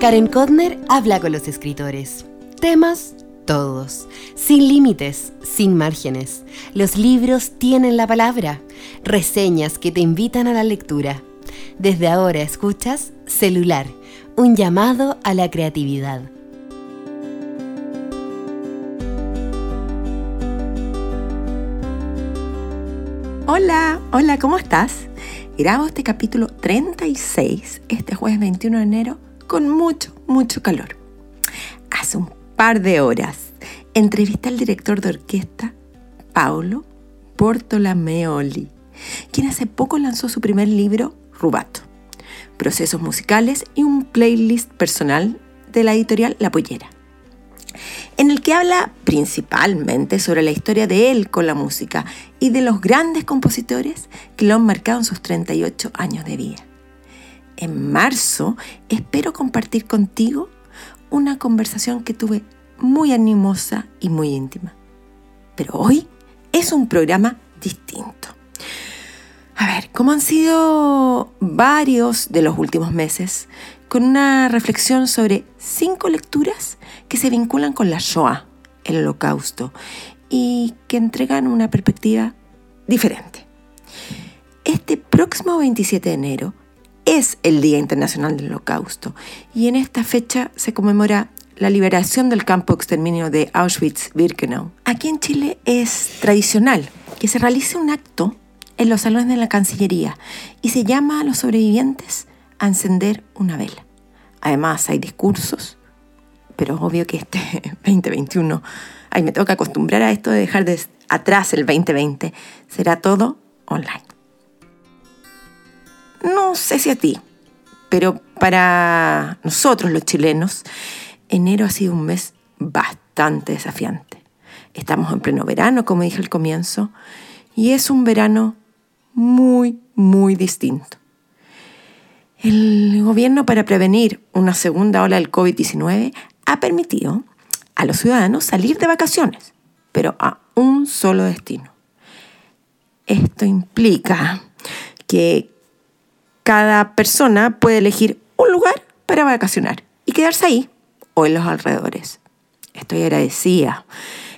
Karen Kodner habla con los escritores. Temas todos, sin límites, sin márgenes. Los libros tienen la palabra, reseñas que te invitan a la lectura. Desde ahora escuchas Celular, un llamado a la creatividad. Hola, hola, ¿cómo estás? Grabo este capítulo 36 este jueves 21 de enero con mucho, mucho calor. Hace un par de horas entrevisté al director de orquesta, Paolo Portolameoli, quien hace poco lanzó su primer libro, Rubato, procesos musicales y un playlist personal de la editorial La Pollera en el que habla principalmente sobre la historia de él con la música y de los grandes compositores que lo han marcado en sus 38 años de vida. En marzo espero compartir contigo una conversación que tuve muy animosa y muy íntima. Pero hoy es un programa distinto. A ver, ¿cómo han sido varios de los últimos meses, con una reflexión sobre cinco lecturas que se vinculan con la Shoah, el holocausto, y que entregan una perspectiva diferente. Este próximo 27 de enero es el Día Internacional del Holocausto y en esta fecha se conmemora la liberación del campo exterminio de Auschwitz-Birkenau. Aquí en Chile es tradicional que se realice un acto en los salones de la Cancillería y se llama a los sobrevivientes a encender una vela. Además hay discursos, pero obvio que este 2021, ay, me toca acostumbrar a esto de dejar de atrás el 2020, será todo online. No sé si a ti, pero para nosotros los chilenos, enero ha sido un mes bastante desafiante. Estamos en pleno verano, como dije al comienzo, y es un verano muy, muy distinto. El gobierno para prevenir una segunda ola del COVID-19 ha permitido a los ciudadanos salir de vacaciones, pero a un solo destino. Esto implica que cada persona puede elegir un lugar para vacacionar y quedarse ahí o en los alrededores. Estoy agradecida.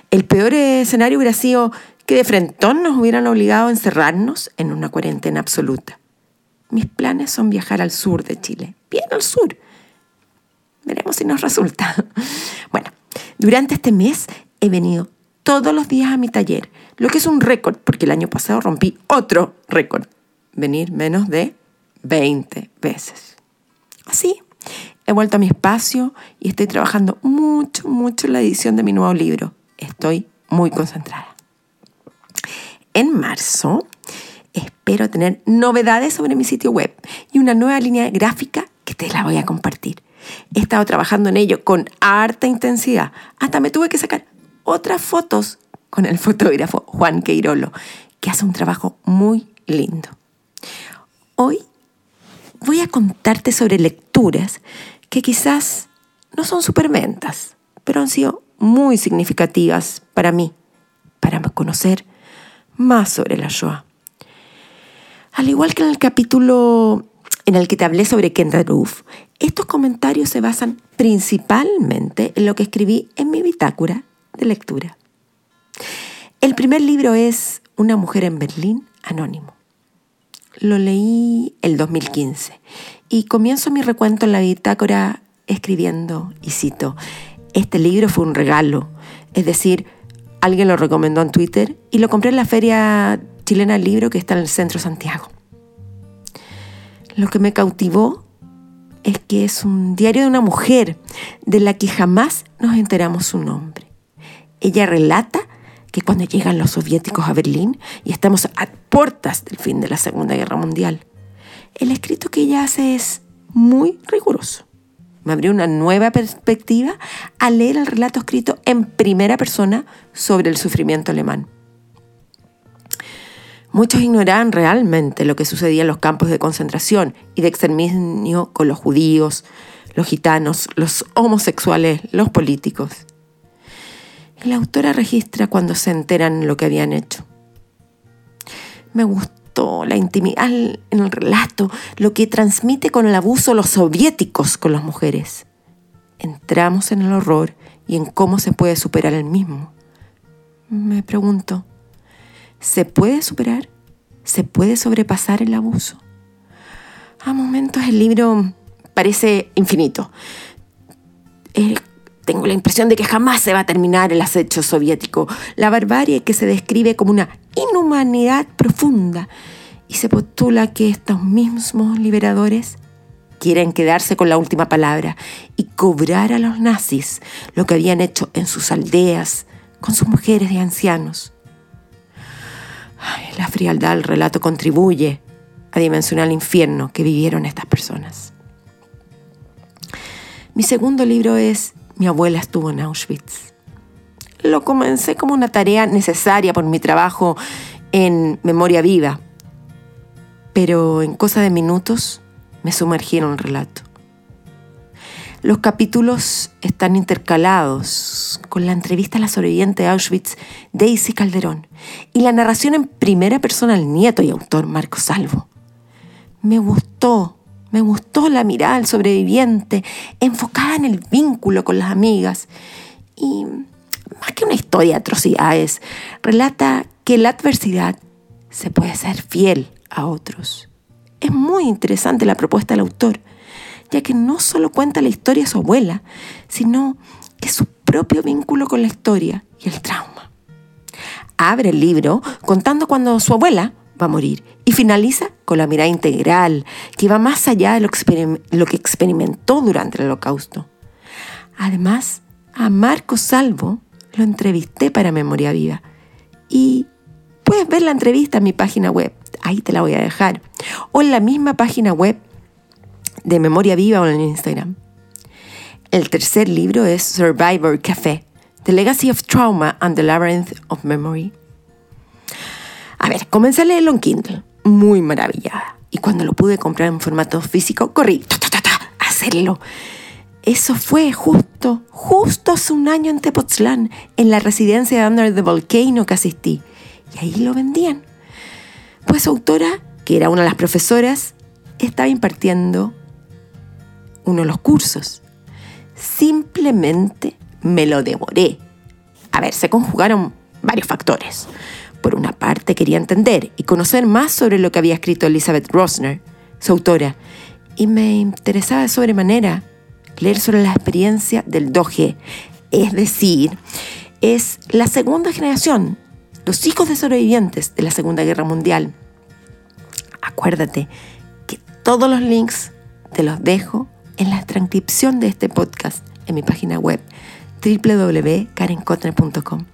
El peor escenario hubiera sido que de frente nos hubieran obligado a encerrarnos en una cuarentena absoluta. Mis planes son viajar al sur de Chile, bien al sur. Veremos si nos resulta. Bueno, durante este mes he venido todos los días a mi taller, lo que es un récord, porque el año pasado rompí otro récord, venir menos de 20 veces. Así, he vuelto a mi espacio y estoy trabajando mucho, mucho en la edición de mi nuevo libro. Estoy muy concentrada. En marzo espero tener novedades sobre mi sitio web y una nueva línea gráfica que te la voy a compartir. He estado trabajando en ello con harta intensidad. Hasta me tuve que sacar otras fotos con el fotógrafo Juan Queirolo, que hace un trabajo muy lindo. Hoy voy a contarte sobre lecturas que quizás no son superventas, pero han sido muy significativas para mí, para conocer más sobre la Shoah. Al igual que en el capítulo en el que te hablé sobre Kendra Roof, estos comentarios se basan principalmente en lo que escribí en mi bitácora de lectura. El primer libro es Una mujer en Berlín, anónimo. Lo leí el 2015 y comienzo mi recuento en la bitácora escribiendo, y cito, este libro fue un regalo, es decir, alguien lo recomendó en Twitter y lo compré en la feria chilena libro que está en el centro de Santiago. Lo que me cautivó es que es un diario de una mujer de la que jamás nos enteramos su nombre. Ella relata que cuando llegan los soviéticos a Berlín y estamos a puertas del fin de la Segunda Guerra Mundial, el escrito que ella hace es muy riguroso. Me abrió una nueva perspectiva al leer el relato escrito en primera persona sobre el sufrimiento alemán. Muchos ignoraban realmente lo que sucedía en los campos de concentración y de exterminio con los judíos, los gitanos, los homosexuales, los políticos. La autora registra cuando se enteran lo que habían hecho. Me gustó la intimidad en el relato, lo que transmite con el abuso los soviéticos con las mujeres. entramos en el horror y en cómo se puede superar el mismo. Me pregunto, ¿se puede superar? ¿Se puede sobrepasar el abuso? A momentos el libro parece infinito. Eh, tengo la impresión de que jamás se va a terminar el acecho soviético, la barbarie que se describe como una inhumanidad profunda y se postula que estos mismos liberadores quieren quedarse con la última palabra y cobrar a los nazis lo que habían hecho en sus aldeas, con sus mujeres y ancianos. la frialdad del relato contribuye a dimensionar el infierno que vivieron estas personas. Mi segundo libro es Mi abuela estuvo en Auschwitz. Lo comencé como una tarea necesaria por mi trabajo en memoria viva, pero en cosa de minutos me sumergieron el relato. Los capítulos están intercalados con la entrevista a la sobreviviente de Auschwitz, Daisy Calderón, y la narración en primera persona al nieto y autor Marco Salvo. Me gustó, me gustó la mirada del sobreviviente, enfocada en el vínculo con las amigas. Y más que una historia de atrocidades, relata que la adversidad se puede ser fiel a otros. Es muy interesante la propuesta del autor, ya que no solo cuenta la historia de su abuela, sino que su propio vínculo con la historia y el trauma. Abre el libro contando cuando su abuela va a morir y finaliza con la mirada integral que va más allá de lo, lo que experimentó durante el holocausto. Además, a Marco Salvo lo entrevisté para Memoria Viva y puedes ver la entrevista en mi página web ahí te la voy a dejar. O en la misma página web de Memoria Viva o en Instagram. El tercer libro es Survivor Café, The Legacy of Trauma and the Labyrinth of Memory. A ver, comencé a leerlo en Kindle, muy maravillada. Y cuando lo pude comprar en formato físico, corrí a hacerlo. Eso fue justo, justo hace un año en Tepoztlán, en la residencia de Under the Volcano que asistí. Y ahí lo vendían. Pues autora, que era una de las profesoras, estaba impartiendo uno de los cursos. Simplemente me lo devoré. A ver, se conjugaron varios factores. Por una parte, quería entender y conocer más sobre lo que había escrito Elizabeth Rosner, su autora, y me interesaba de sobremanera leer sobre la experiencia del 2G, es decir, es la segunda generación los hijos de sobrevivientes de la Segunda Guerra Mundial. Acuérdate que todos los links te los dejo en la transcripción de este podcast en mi página web www.karenkotner.com.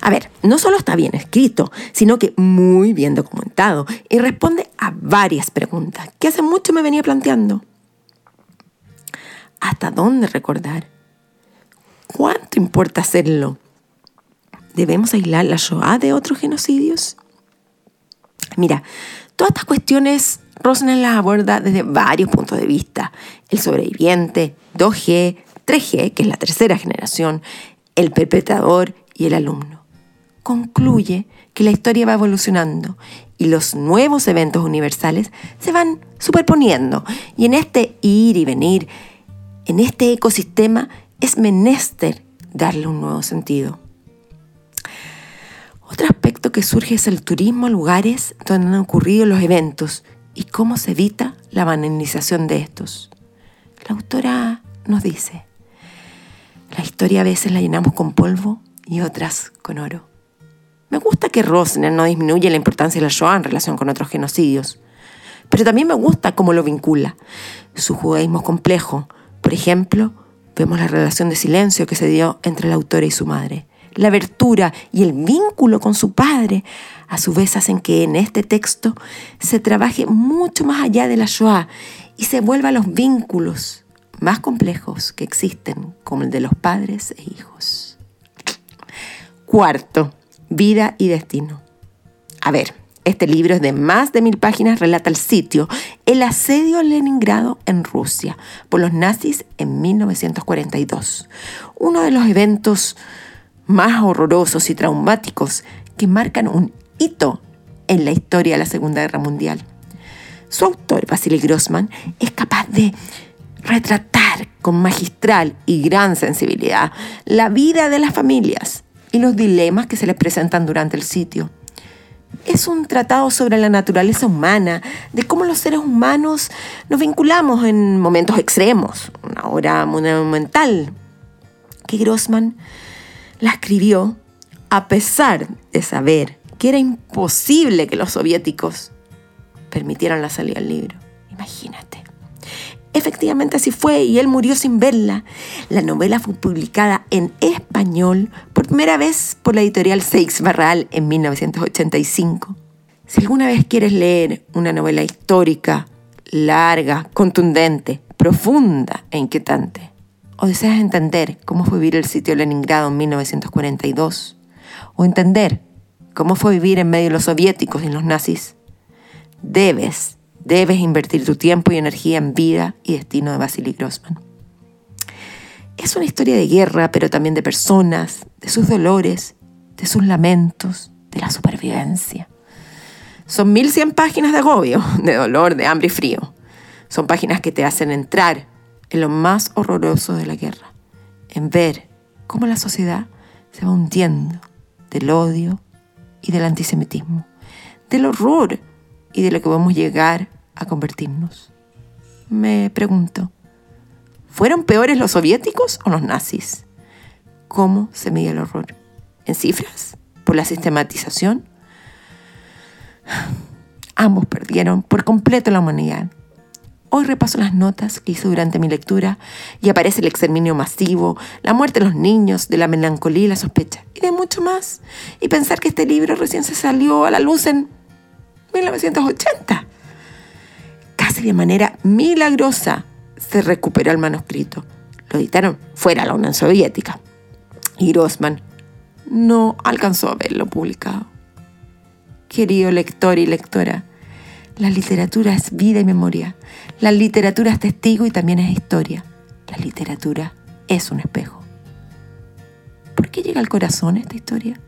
A ver, no solo está bien escrito, sino que muy bien documentado y responde a varias preguntas que hace mucho me venía planteando. ¿Hasta dónde recordar? ¿Cuánto importa hacerlo? ¿Debemos aislar la Shoah de otros genocidios? Mira, todas estas cuestiones Rosner las aborda desde varios puntos de vista. El sobreviviente, 2G, 3G, que es la tercera generación, el perpetrador y el alumno. Concluye que la historia va evolucionando y los nuevos eventos universales se van superponiendo. Y en este ir y venir, en este ecosistema, es menester darle un nuevo sentido. Otro aspecto que surge es el turismo a lugares donde han ocurrido los eventos y cómo se evita la banalización de estos. La autora nos dice, la historia a veces la llenamos con polvo y otras con oro. Me gusta que Rosner no disminuye la importancia de la Shoah en relación con otros genocidios, pero también me gusta cómo lo vincula. Su judaísmo complejo, por ejemplo, vemos la relación de silencio que se dio entre la autora y su madre la abertura y el vínculo con su padre, a su vez hacen que en este texto se trabaje mucho más allá de la Shoah y se vuelva a los vínculos más complejos que existen, como el de los padres e hijos. Cuarto, vida y destino. A ver, este libro es de más de mil páginas, relata el sitio, el asedio a Leningrado en Rusia por los nazis en 1942. Uno de los eventos más horrorosos y traumáticos que marcan un hito en la historia de la Segunda Guerra Mundial. Su autor, Vasily Grossman, es capaz de retratar con magistral y gran sensibilidad la vida de las familias y los dilemas que se les presentan durante el sitio. Es un tratado sobre la naturaleza humana, de cómo los seres humanos nos vinculamos en momentos extremos, una obra monumental, que Grossman la escribió a pesar de saber que era imposible que los soviéticos permitieran la salida del libro. Imagínate. Efectivamente así fue y él murió sin verla. La novela fue publicada en español por primera vez por la editorial Seix Barral en 1985. Si alguna vez quieres leer una novela histórica, larga, contundente, profunda e inquietante, o deseas entender cómo fue vivir el sitio Leningrado en 1942, o entender cómo fue vivir en medio de los soviéticos y los nazis, debes Debes invertir tu tiempo y energía en vida y destino de Vasily Grossman. Es una historia de guerra, pero también de personas, de sus dolores, de sus lamentos, de la supervivencia. Son 1100 páginas de agobio, de dolor, de hambre y frío. Son páginas que te hacen entrar en lo más horroroso de la guerra, en ver cómo la sociedad se va hundiendo del odio y del antisemitismo, del horror y de lo que a llegar a convertirnos. Me pregunto, ¿fueron peores los soviéticos o los nazis? ¿Cómo se mide el horror? ¿En cifras? ¿Por la sistematización? Ambos perdieron por completo la humanidad. Hoy repaso las notas que hice durante mi lectura y aparece el exterminio masivo, la muerte de los niños, de la melancolía y la sospecha, y de mucho más. Y pensar que este libro recién se salió a la luz en 1980. De manera milagrosa se recuperó el manuscrito. Lo editaron fuera de la Unión Soviética. Y Grossman no alcanzó a verlo publicado. Querido lector y lectora, la literatura es vida y memoria. La literatura es testigo y también es historia. La literatura es un espejo. ¿Por qué llega al corazón esta historia?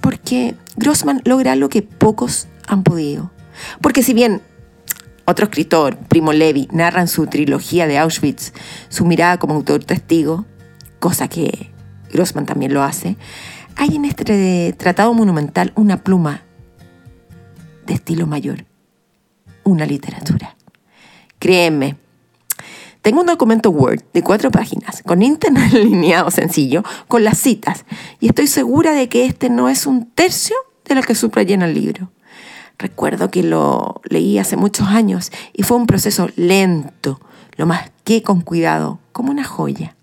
Porque Grossman logra lo que pocos han podido. Porque si bien otro escritor, Primo Levi, narra en su trilogía de Auschwitz su mirada como autor testigo, cosa que Grossman también lo hace, hay en este tratado monumental una pluma de estilo mayor, una literatura. Créeme, tengo un documento Word de cuatro páginas, con internet alineado sencillo, con las citas, y estoy segura de que este no es un tercio de lo que subrayé en el libro. Recuerdo que lo leí hace muchos años y fue un proceso lento, lo más que con cuidado, como una joya.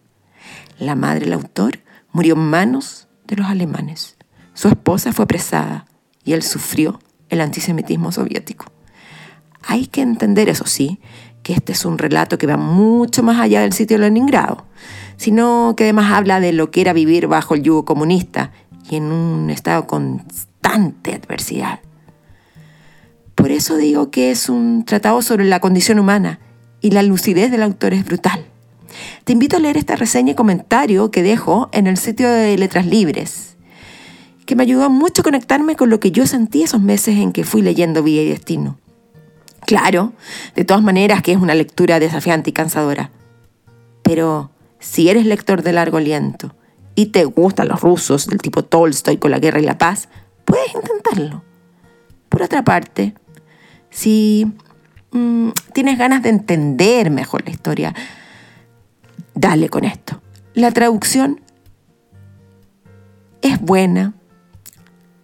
La madre del autor murió en manos de los alemanes. Su esposa fue apresada y él sufrió el antisemitismo soviético. Hay que entender, eso sí, que este es un relato que va mucho más allá del sitio de Leningrado, sino que además habla de lo que era vivir bajo el yugo comunista y en un estado de constante adversidad. Por eso digo que es un tratado sobre la condición humana y la lucidez del autor es brutal. Te invito a leer esta reseña y comentario que dejo en el sitio de Letras Libres, que me ayudó mucho a conectarme con lo que yo sentí esos meses en que fui leyendo Vida y Destino. Claro, de todas maneras que es una lectura desafiante y cansadora. Pero si eres lector de largo aliento y te gustan los rusos del tipo Tolstoy con la guerra y la paz, puedes intentarlo. Por otra parte, si mm, tienes ganas de entender mejor la historia, dale con esto. La traducción es buena,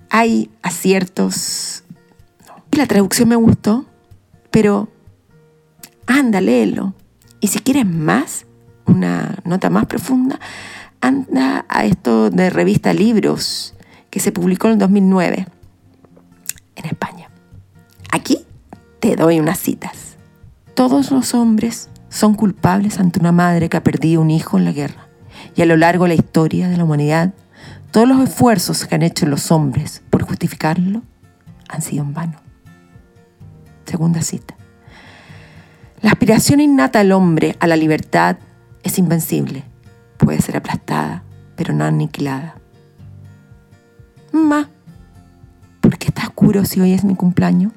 hay aciertos. La traducción me gustó, pero anda, léelo. Y si quieres más, una nota más profunda, anda a esto de revista Libros, que se publicó en el 2009 en España. Aquí te doy unas citas. Todos los hombres son culpables ante una madre que ha perdido un hijo en la guerra. Y a lo largo de la historia de la humanidad, todos los esfuerzos que han hecho los hombres por justificarlo han sido en vano. Segunda cita. La aspiración innata del hombre a la libertad es invencible. Puede ser aplastada, pero no aniquilada. Ma, ¿por qué está oscuro si hoy es mi cumpleaños?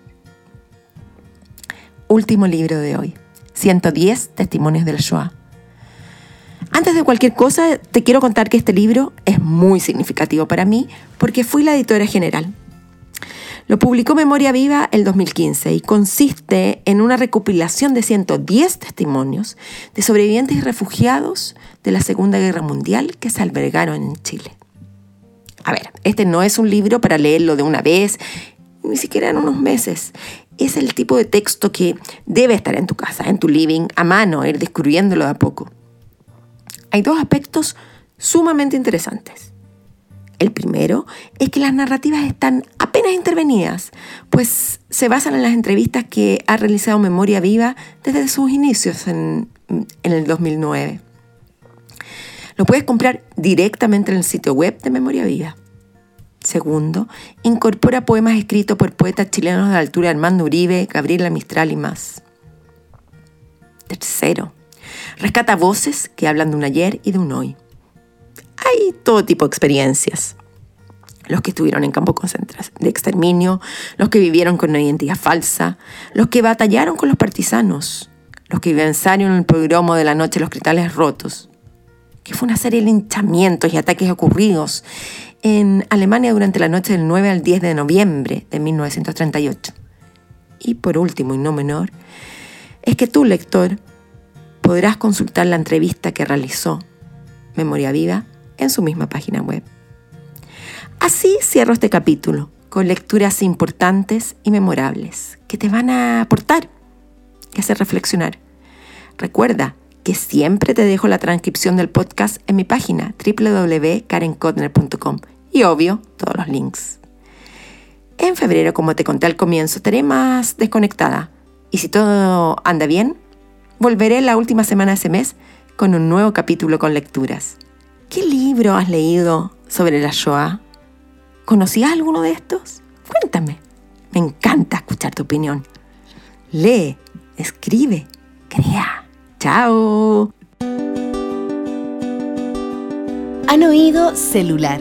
Último libro de hoy. 110 testimonios del Shoah. Antes de cualquier cosa, te quiero contar que este libro es muy significativo para mí porque fui la editora general. Lo publicó Memoria Viva el 2015 y consiste en una recopilación de 110 testimonios de sobrevivientes y refugiados de la Segunda Guerra Mundial que se albergaron en Chile. A ver, este no es un libro para leerlo de una vez, ni siquiera en unos meses. Es el tipo de texto que debe estar en tu casa, en tu living, a mano, ir descubriéndolo de a poco. Hay dos aspectos sumamente interesantes. El primero es que las narrativas están apenas intervenidas, pues se basan en las entrevistas que ha realizado Memoria Viva desde sus inicios en, en el 2009. Lo puedes comprar directamente en el sitio web de Memoria Viva. Segundo, incorpora poemas escritos por poetas chilenos de altura Armando Uribe, Gabriela Mistral y más. Tercero, rescata voces que hablan de un ayer y de un hoy hay todo tipo de experiencias. Los que estuvieron en campo de exterminio, los que vivieron con una identidad falsa, los que batallaron con los partisanos, los que vivenciaron el pogromo de la noche los cristales rotos, que fue una serie de linchamientos y ataques ocurridos en Alemania durante la noche del 9 al 10 de noviembre de 1938. Y por último, y no menor, es que tú, lector, podrás consultar la entrevista que realizó Memoria Viva en su misma página web. Así cierro este capítulo con lecturas importantes y memorables que te van a aportar y hacer reflexionar. Recuerda que siempre te dejo la transcripción del podcast en mi página www.karenkotner.com y obvio todos los links. En febrero, como te conté al comienzo, estaré más desconectada y si todo anda bien, volveré la última semana de ese mes con un nuevo capítulo con lecturas. ¿Qué libro has leído sobre la Shoah? ¿Conocías alguno de estos? Cuéntame. Me encanta escuchar tu opinión. Lee, escribe, crea. Chao. Han oído celular,